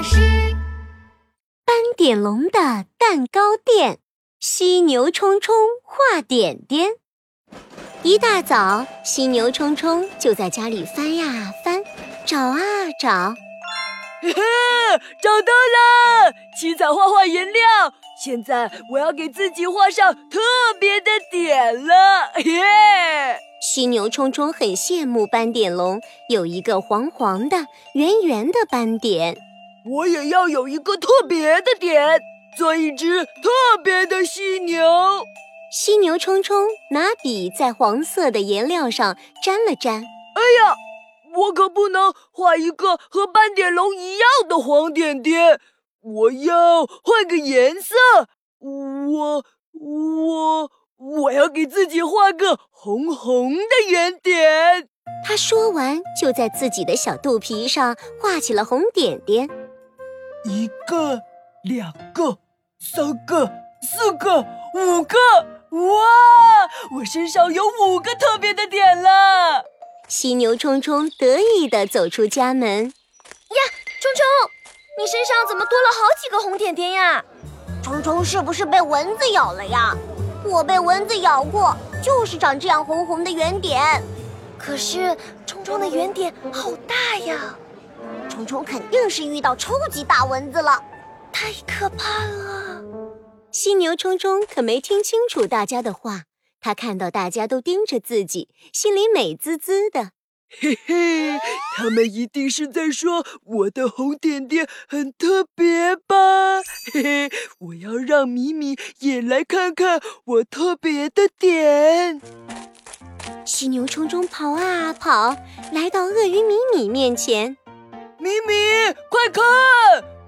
师。斑点龙的蛋糕店，犀牛冲冲画点点。一大早，犀牛冲冲就在家里翻呀翻，找啊找。嘿嘿，找到了！七彩画画颜料，现在我要给自己画上特别的点了。耶！犀牛冲冲很羡慕斑点龙有一个黄黄的、圆圆的斑点，我也要有一个特别的点，做一只特别的犀牛。犀牛冲冲拿笔在黄色的颜料上沾了沾，哎呀！我可不能画一个和斑点龙一样的黄点点，我要换个颜色。我我我要给自己画个红红的圆点。他说完，就在自己的小肚皮上画起了红点点。一个，两个，三个，四个，五个！哇，我身上有五个特别的点了。犀牛冲冲得意地走出家门。呀，冲冲，你身上怎么多了好几个红点点呀？冲冲是不是被蚊子咬了呀？我被蚊子咬过，就是长这样红红的圆点。可是冲冲的圆点好大呀！冲冲肯定是遇到超级大蚊子了，太可怕了！犀牛冲冲可没听清楚大家的话。他看到大家都盯着自己，心里美滋滋的。嘿嘿，他们一定是在说我的红点点很特别吧？嘿嘿，我要让米米也来看看我特别的点。犀牛冲冲跑啊跑，来到鳄鱼米米面前。米米，快看，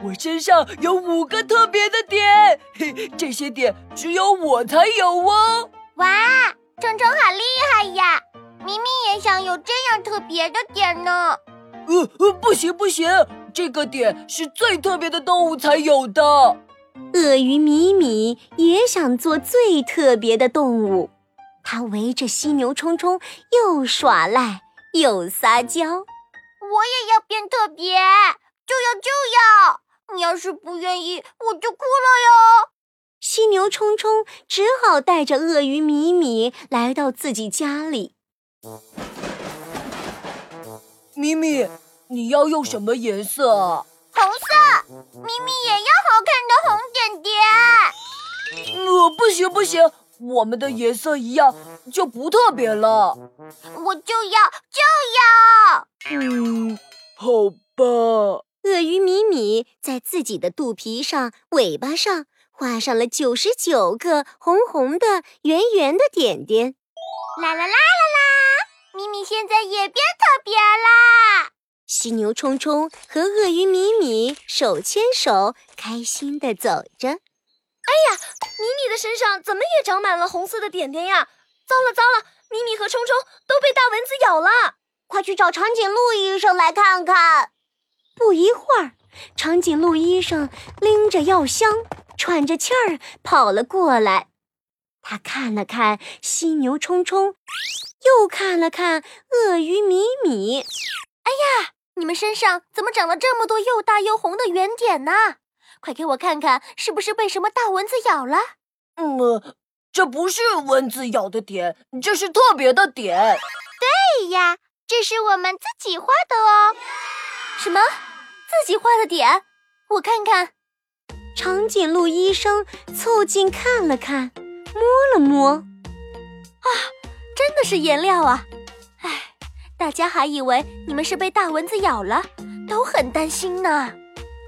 我身上有五个特别的点，嘿，这些点只有我才有哦。哇，冲冲好厉害呀！咪咪也想有这样特别的点呢。呃呃，不行不行，这个点是最特别的动物才有的。鳄鱼米米也想做最特别的动物，它围着犀牛冲冲又耍赖又撒娇。我也要变特别，就要就要！你要是不愿意，我就哭了哟。犀牛冲冲只好带着鳄鱼米米来到自己家里。米米，你要用什么颜色？红色。米米也要好看的红点点。呃，不行不行，我们的颜色一样就不特别了。我就要就要。嗯，好吧。鳄鱼米米在自己的肚皮上、尾巴上。画上了九十九个红红的、圆圆的点点。啦啦啦啦啦！米米现在也变特别啦！犀牛冲冲和鳄鱼米米手牵手，开心的走着。哎呀，米米的身上怎么也长满了红色的点点呀？糟了糟了，米米和冲冲都被大蚊子咬了！快去找长颈鹿医生来看看。不一会儿，长颈鹿医生拎着药箱。喘着气儿跑了过来，他看了看犀牛冲冲，又看了看鳄鱼米米。哎呀，你们身上怎么长了这么多又大又红的圆点呢？快给我看看，是不是被什么大蚊子咬了？嗯，这不是蚊子咬的点，这是特别的点。对呀，这是我们自己画的哦。什么？自己画的点？我看看。长颈鹿医生凑近看了看，摸了摸，啊，真的是颜料啊！哎，大家还以为你们是被大蚊子咬了，都很担心呢。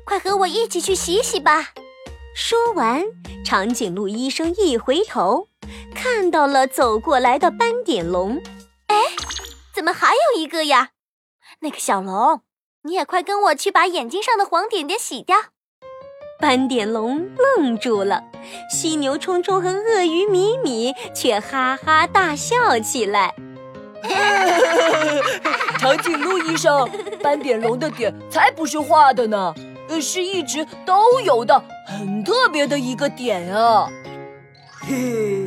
快和我一起去洗洗吧。说完，长颈鹿医生一回头，看到了走过来的斑点龙。哎，怎么还有一个呀？那个小龙，你也快跟我去把眼睛上的黄点点洗掉。斑点龙愣住了，犀牛冲冲和鳄鱼米米却哈哈大笑起来。长颈鹿医生，斑点龙的点才不是画的呢，是一直都有的很特别的一个点啊！嘿。